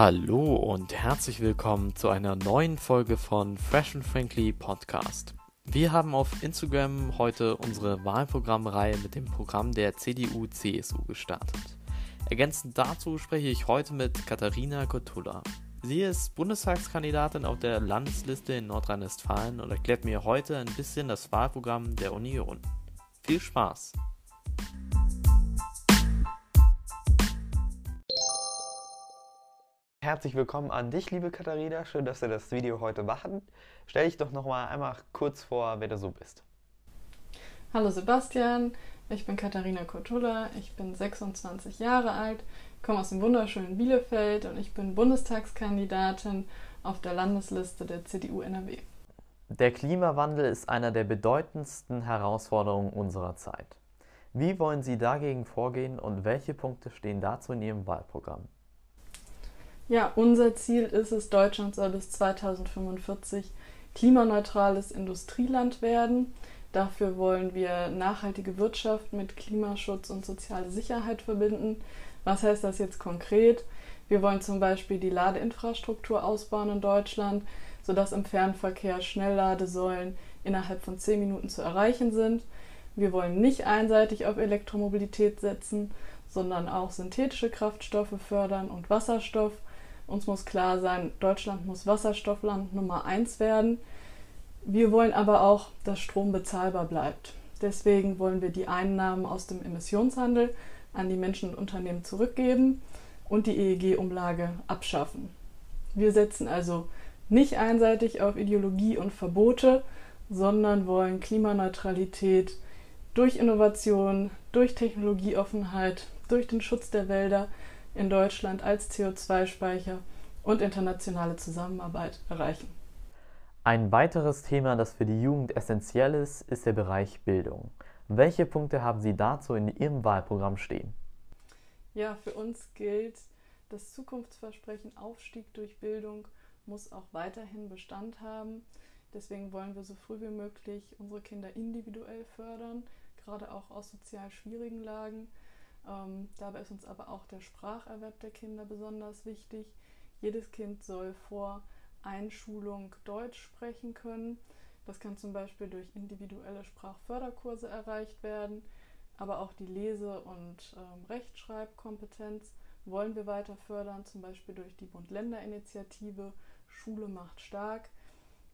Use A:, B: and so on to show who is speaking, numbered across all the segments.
A: Hallo und herzlich willkommen zu einer neuen Folge von Fresh and Frankly Podcast. Wir haben auf Instagram heute unsere Wahlprogrammreihe mit dem Programm der CDU-CSU gestartet. Ergänzend dazu spreche ich heute mit Katharina Kotula. Sie ist Bundestagskandidatin auf der Landesliste in Nordrhein-Westfalen und erklärt mir heute ein bisschen das Wahlprogramm der Union. Viel Spaß!
B: Herzlich willkommen an dich, liebe Katharina. Schön, dass wir das Video heute machen. Stell dich doch noch mal einmal kurz vor, wer du so bist.
C: Hallo Sebastian, ich bin Katharina Kotula, ich bin 26 Jahre alt, komme aus dem wunderschönen Bielefeld und ich bin Bundestagskandidatin auf der Landesliste der CDU NRW.
A: Der Klimawandel ist einer der bedeutendsten Herausforderungen unserer Zeit. Wie wollen Sie dagegen vorgehen und welche Punkte stehen dazu in Ihrem Wahlprogramm?
C: Ja, unser Ziel ist es, Deutschland soll bis 2045 klimaneutrales Industrieland werden. Dafür wollen wir nachhaltige Wirtschaft mit Klimaschutz und soziale Sicherheit verbinden. Was heißt das jetzt konkret? Wir wollen zum Beispiel die Ladeinfrastruktur ausbauen in Deutschland, sodass im Fernverkehr Schnellladesäulen innerhalb von 10 Minuten zu erreichen sind. Wir wollen nicht einseitig auf Elektromobilität setzen, sondern auch synthetische Kraftstoffe fördern und Wasserstoff uns muss klar sein, Deutschland muss Wasserstoffland Nummer eins werden. Wir wollen aber auch, dass Strom bezahlbar bleibt. Deswegen wollen wir die Einnahmen aus dem Emissionshandel an die Menschen und Unternehmen zurückgeben und die EEG-Umlage abschaffen. Wir setzen also nicht einseitig auf Ideologie und Verbote, sondern wollen Klimaneutralität durch Innovation, durch Technologieoffenheit, durch den Schutz der Wälder in Deutschland als CO2-Speicher und internationale Zusammenarbeit erreichen.
A: Ein weiteres Thema, das für die Jugend essentiell ist, ist der Bereich Bildung. Welche Punkte haben Sie dazu in Ihrem Wahlprogramm stehen?
C: Ja, für uns gilt, das Zukunftsversprechen Aufstieg durch Bildung muss auch weiterhin Bestand haben. Deswegen wollen wir so früh wie möglich unsere Kinder individuell fördern, gerade auch aus sozial schwierigen Lagen. Ähm, dabei ist uns aber auch der Spracherwerb der Kinder besonders wichtig. Jedes Kind soll vor Einschulung Deutsch sprechen können. Das kann zum Beispiel durch individuelle Sprachförderkurse erreicht werden, aber auch die Lese- und ähm, Rechtschreibkompetenz wollen wir weiter fördern, zum Beispiel durch die Bund-Länder-Initiative Schule macht stark.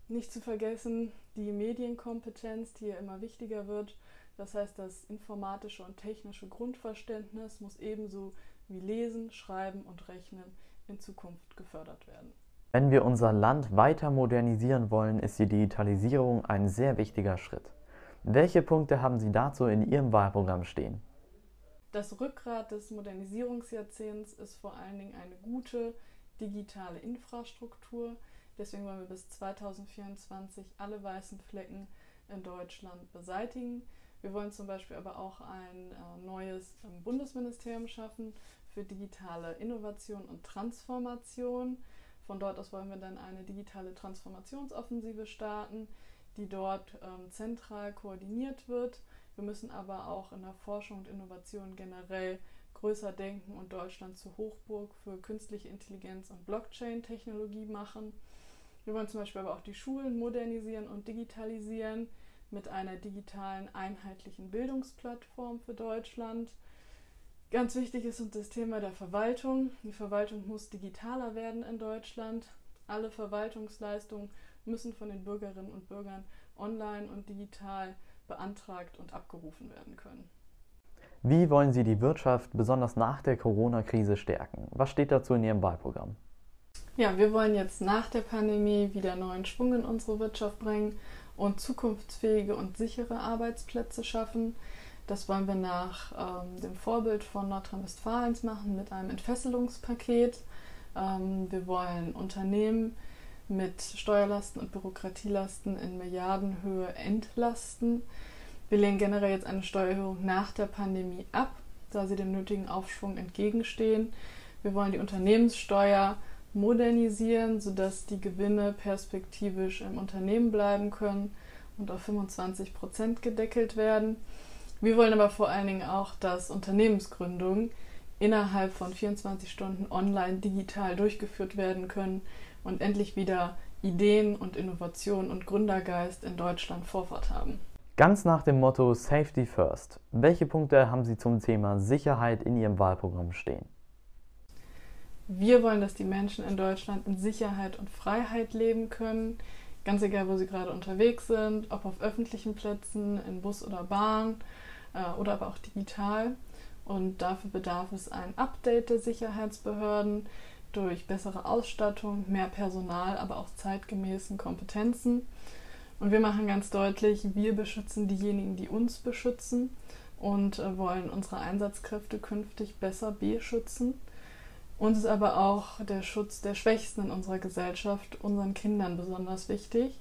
C: Nicht zu vergessen die Medienkompetenz, die ja immer wichtiger wird das heißt, das informatische und technische Grundverständnis muss ebenso wie Lesen, Schreiben und Rechnen in Zukunft gefördert werden.
A: Wenn wir unser Land weiter modernisieren wollen, ist die Digitalisierung ein sehr wichtiger Schritt. Welche Punkte haben Sie dazu in Ihrem Wahlprogramm stehen?
C: Das Rückgrat des Modernisierungsjahrzehnts ist vor allen Dingen eine gute digitale Infrastruktur. Deswegen wollen wir bis 2024 alle weißen Flecken in Deutschland beseitigen. Wir wollen zum Beispiel aber auch ein äh, neues ähm, Bundesministerium schaffen für digitale Innovation und Transformation. Von dort aus wollen wir dann eine digitale Transformationsoffensive starten, die dort ähm, zentral koordiniert wird. Wir müssen aber auch in der Forschung und Innovation generell größer denken und Deutschland zur Hochburg für künstliche Intelligenz und Blockchain-Technologie machen. Wir wollen zum Beispiel aber auch die Schulen modernisieren und digitalisieren mit einer digitalen einheitlichen Bildungsplattform für Deutschland. Ganz wichtig ist uns das Thema der Verwaltung. Die Verwaltung muss digitaler werden in Deutschland. Alle Verwaltungsleistungen müssen von den Bürgerinnen und Bürgern online und digital beantragt und abgerufen werden können.
A: Wie wollen Sie die Wirtschaft besonders nach der Corona-Krise stärken? Was steht dazu in Ihrem Wahlprogramm?
C: Ja, wir wollen jetzt nach der Pandemie wieder neuen Schwung in unsere Wirtschaft bringen und zukunftsfähige und sichere Arbeitsplätze schaffen. Das wollen wir nach ähm, dem Vorbild von Nordrhein-Westfalens machen mit einem Entfesselungspaket. Ähm, wir wollen Unternehmen mit Steuerlasten und Bürokratielasten in Milliardenhöhe entlasten. Wir lehnen generell jetzt eine Steuererhöhung nach der Pandemie ab, da sie dem nötigen Aufschwung entgegenstehen. Wir wollen die Unternehmenssteuer modernisieren, sodass die Gewinne perspektivisch im Unternehmen bleiben können und auf 25 Prozent gedeckelt werden. Wir wollen aber vor allen Dingen auch, dass Unternehmensgründungen innerhalb von 24 Stunden online digital durchgeführt werden können und endlich wieder Ideen und Innovation und Gründergeist in Deutschland Vorfahrt haben.
A: Ganz nach dem Motto Safety First. Welche Punkte haben Sie zum Thema Sicherheit in Ihrem Wahlprogramm stehen?
C: Wir wollen, dass die Menschen in Deutschland in Sicherheit und Freiheit leben können, ganz egal, wo sie gerade unterwegs sind, ob auf öffentlichen Plätzen, in Bus oder Bahn äh, oder aber auch digital. Und dafür bedarf es ein Update der Sicherheitsbehörden durch bessere Ausstattung, mehr Personal, aber auch zeitgemäßen Kompetenzen. Und wir machen ganz deutlich, wir beschützen diejenigen, die uns beschützen und äh, wollen unsere Einsatzkräfte künftig besser beschützen. Uns ist aber auch der Schutz der Schwächsten in unserer Gesellschaft, unseren Kindern besonders wichtig.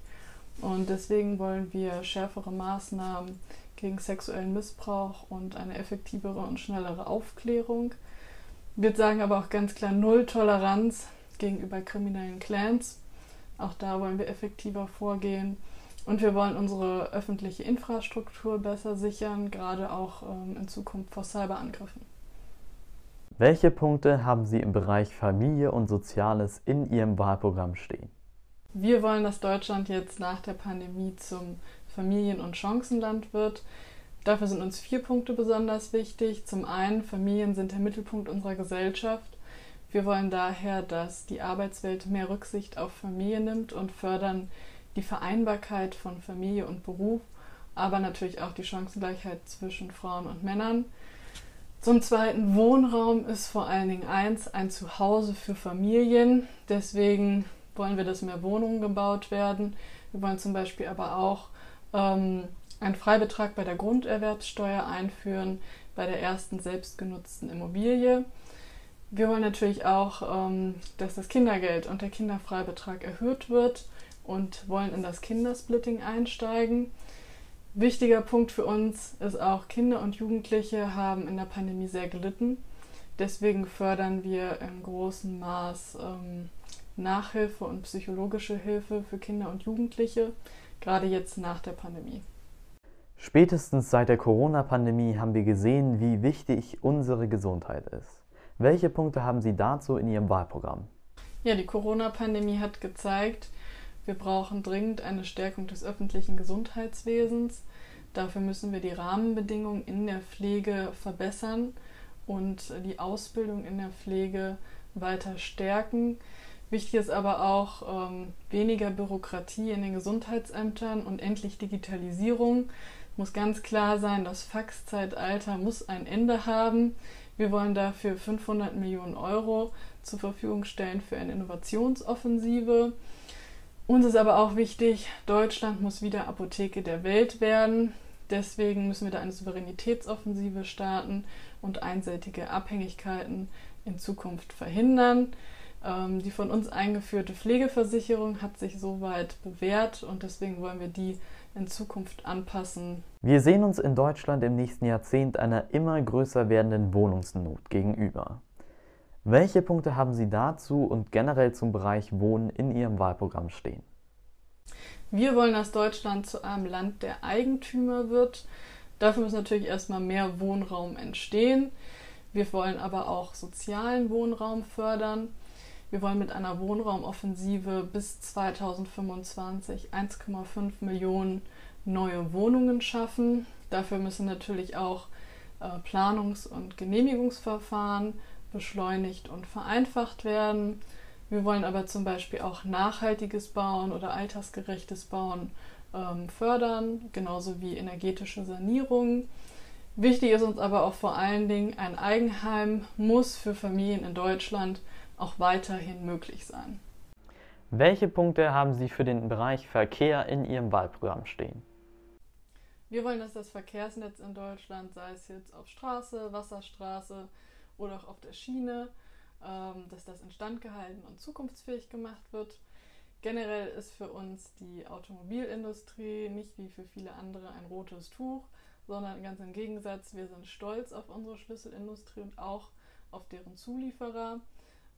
C: Und deswegen wollen wir schärfere Maßnahmen gegen sexuellen Missbrauch und eine effektivere und schnellere Aufklärung. Wir sagen aber auch ganz klar Null Toleranz gegenüber kriminellen Clans. Auch da wollen wir effektiver vorgehen. Und wir wollen unsere öffentliche Infrastruktur besser sichern, gerade auch ähm, in Zukunft vor Cyberangriffen.
A: Welche Punkte haben Sie im Bereich Familie und Soziales in Ihrem Wahlprogramm stehen?
C: Wir wollen, dass Deutschland jetzt nach der Pandemie zum Familien- und Chancenland wird. Dafür sind uns vier Punkte besonders wichtig. Zum einen, Familien sind der Mittelpunkt unserer Gesellschaft. Wir wollen daher, dass die Arbeitswelt mehr Rücksicht auf Familie nimmt und fördern die Vereinbarkeit von Familie und Beruf, aber natürlich auch die Chancengleichheit zwischen Frauen und Männern. Zum Zweiten, Wohnraum ist vor allen Dingen eins, ein Zuhause für Familien. Deswegen wollen wir, dass mehr Wohnungen gebaut werden. Wir wollen zum Beispiel aber auch ähm, einen Freibetrag bei der Grunderwerbssteuer einführen, bei der ersten selbstgenutzten Immobilie. Wir wollen natürlich auch, ähm, dass das Kindergeld und der Kinderfreibetrag erhöht wird und wollen in das Kindersplitting einsteigen. Wichtiger Punkt für uns ist auch, Kinder und Jugendliche haben in der Pandemie sehr gelitten. Deswegen fördern wir in großem Maß ähm, Nachhilfe und psychologische Hilfe für Kinder und Jugendliche, gerade jetzt nach der Pandemie.
A: Spätestens seit der Corona-Pandemie haben wir gesehen, wie wichtig unsere Gesundheit ist. Welche Punkte haben Sie dazu in Ihrem Wahlprogramm?
C: Ja, die Corona-Pandemie hat gezeigt, wir brauchen dringend eine Stärkung des öffentlichen Gesundheitswesens. Dafür müssen wir die Rahmenbedingungen in der Pflege verbessern und die Ausbildung in der Pflege weiter stärken. Wichtig ist aber auch ähm, weniger Bürokratie in den Gesundheitsämtern und endlich Digitalisierung. Muss ganz klar sein, das Faxzeitalter muss ein Ende haben. Wir wollen dafür 500 Millionen Euro zur Verfügung stellen für eine Innovationsoffensive. Uns ist aber auch wichtig, Deutschland muss wieder Apotheke der Welt werden. Deswegen müssen wir da eine Souveränitätsoffensive starten und einseitige Abhängigkeiten in Zukunft verhindern. Ähm, die von uns eingeführte Pflegeversicherung hat sich soweit bewährt und deswegen wollen wir die in Zukunft anpassen.
A: Wir sehen uns in Deutschland im nächsten Jahrzehnt einer immer größer werdenden Wohnungsnot gegenüber. Welche Punkte haben Sie dazu und generell zum Bereich Wohnen in Ihrem Wahlprogramm stehen?
C: Wir wollen, dass Deutschland zu einem Land der Eigentümer wird. Dafür muss natürlich erstmal mehr Wohnraum entstehen. Wir wollen aber auch sozialen Wohnraum fördern. Wir wollen mit einer Wohnraumoffensive bis 2025 1,5 Millionen neue Wohnungen schaffen. Dafür müssen natürlich auch äh, Planungs- und Genehmigungsverfahren beschleunigt und vereinfacht werden. Wir wollen aber zum Beispiel auch nachhaltiges Bauen oder altersgerechtes Bauen ähm, fördern, genauso wie energetische Sanierung. Wichtig ist uns aber auch vor allen Dingen, ein Eigenheim muss für Familien in Deutschland auch weiterhin möglich sein.
A: Welche Punkte haben Sie für den Bereich Verkehr in Ihrem Wahlprogramm stehen?
C: Wir wollen, dass das Verkehrsnetz in Deutschland, sei es jetzt auf Straße, Wasserstraße, oder auch auf der Schiene, ähm, dass das instand gehalten und zukunftsfähig gemacht wird. Generell ist für uns die Automobilindustrie nicht wie für viele andere ein rotes Tuch, sondern ganz im Gegensatz, wir sind stolz auf unsere Schlüsselindustrie und auch auf deren Zulieferer.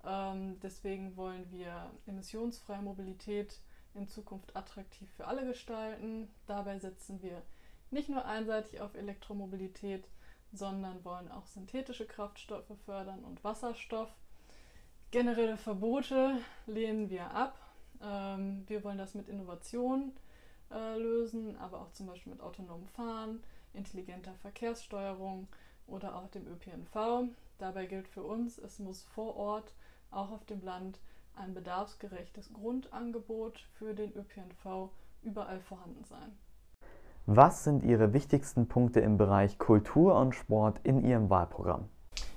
C: Ähm, deswegen wollen wir emissionsfreie Mobilität in Zukunft attraktiv für alle gestalten. Dabei setzen wir nicht nur einseitig auf Elektromobilität, sondern wollen auch synthetische Kraftstoffe fördern und Wasserstoff. Generelle Verbote lehnen wir ab. Ähm, wir wollen das mit Innovation äh, lösen, aber auch zum Beispiel mit autonomem Fahren, intelligenter Verkehrssteuerung oder auch dem ÖPNV. Dabei gilt für uns, es muss vor Ort, auch auf dem Land, ein bedarfsgerechtes Grundangebot für den ÖPNV überall vorhanden sein.
B: Was sind Ihre wichtigsten Punkte im Bereich Kultur und Sport in Ihrem Wahlprogramm?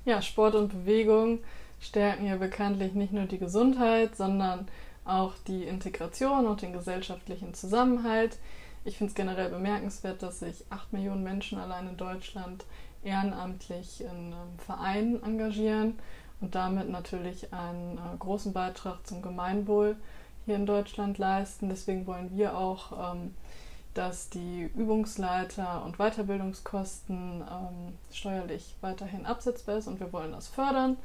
C: Ja, Sport und Bewegung stärken ja bekanntlich nicht nur die Gesundheit, sondern auch die Integration und den gesellschaftlichen Zusammenhalt. Ich finde es generell bemerkenswert, dass sich acht Millionen Menschen allein in Deutschland ehrenamtlich in Vereinen engagieren und damit natürlich einen äh, großen Beitrag zum Gemeinwohl hier in Deutschland leisten. Deswegen wollen wir auch, ähm, dass die Übungsleiter und Weiterbildungskosten ähm, steuerlich weiterhin absetzbar ist und wir wollen das fördern.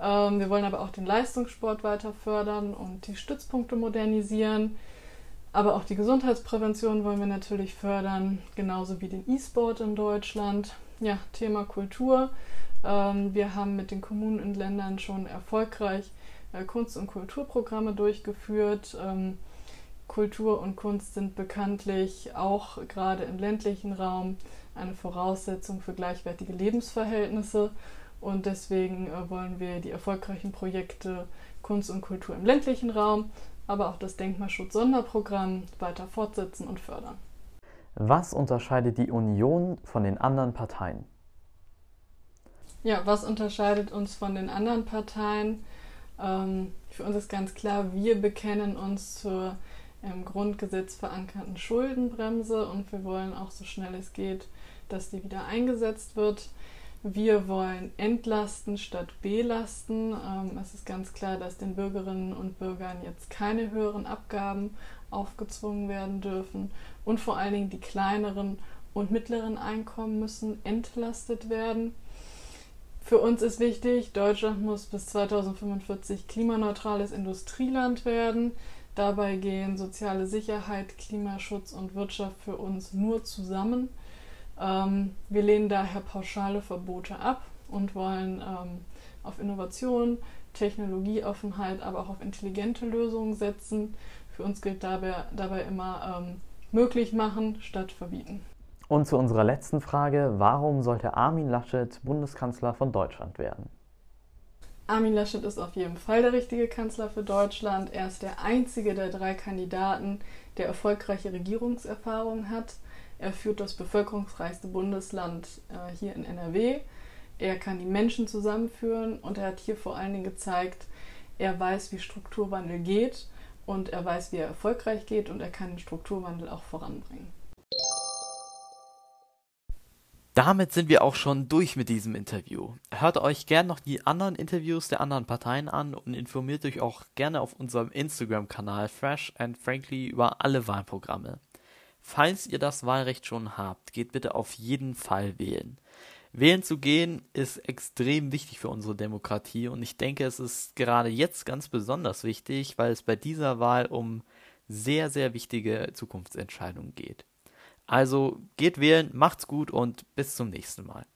C: Ähm, wir wollen aber auch den Leistungssport weiter fördern und die Stützpunkte modernisieren. Aber auch die Gesundheitsprävention wollen wir natürlich fördern, genauso wie den E-Sport in Deutschland. Ja, Thema Kultur. Ähm, wir haben mit den Kommunen und Ländern schon erfolgreich äh, Kunst- und Kulturprogramme durchgeführt. Ähm, Kultur und Kunst sind bekanntlich auch gerade im ländlichen Raum eine Voraussetzung für gleichwertige Lebensverhältnisse. Und deswegen äh, wollen wir die erfolgreichen Projekte Kunst und Kultur im ländlichen Raum, aber auch das Denkmalschutz-Sonderprogramm weiter fortsetzen und fördern.
B: Was unterscheidet die Union von den anderen Parteien?
C: Ja, was unterscheidet uns von den anderen Parteien? Ähm, für uns ist ganz klar, wir bekennen uns zur im Grundgesetz verankerten Schuldenbremse und wir wollen auch so schnell es geht, dass die wieder eingesetzt wird. Wir wollen entlasten statt belasten. Ähm, es ist ganz klar, dass den Bürgerinnen und Bürgern jetzt keine höheren Abgaben aufgezwungen werden dürfen. Und vor allen Dingen die kleineren und mittleren Einkommen müssen entlastet werden. Für uns ist wichtig, Deutschland muss bis 2045 klimaneutrales Industrieland werden. Dabei gehen soziale Sicherheit, Klimaschutz und Wirtschaft für uns nur zusammen. Ähm, wir lehnen daher pauschale Verbote ab und wollen ähm, auf Innovation, Technologieoffenheit, aber auch auf intelligente Lösungen setzen. Für uns gilt dabei, dabei immer ähm, möglich machen statt verbieten.
B: Und zu unserer letzten Frage, warum sollte Armin Laschet Bundeskanzler von Deutschland werden?
C: Armin Laschet ist auf jeden Fall der richtige Kanzler für Deutschland. Er ist der einzige der drei Kandidaten, der erfolgreiche Regierungserfahrung hat. Er führt das bevölkerungsreichste Bundesland äh, hier in NRW. Er kann die Menschen zusammenführen und er hat hier vor allen Dingen gezeigt, er weiß, wie Strukturwandel geht und er weiß, wie er erfolgreich geht und er kann den Strukturwandel auch voranbringen.
A: Damit sind wir auch schon durch mit diesem Interview. Hört euch gerne noch die anderen Interviews der anderen Parteien an und informiert euch auch gerne auf unserem Instagram-Kanal Fresh and Frankly über alle Wahlprogramme. Falls ihr das Wahlrecht schon habt, geht bitte auf jeden Fall wählen. Wählen zu gehen ist extrem wichtig für unsere Demokratie und ich denke, es ist gerade jetzt ganz besonders wichtig, weil es bei dieser Wahl um sehr, sehr wichtige Zukunftsentscheidungen geht. Also geht wählen, macht's gut und bis zum nächsten Mal.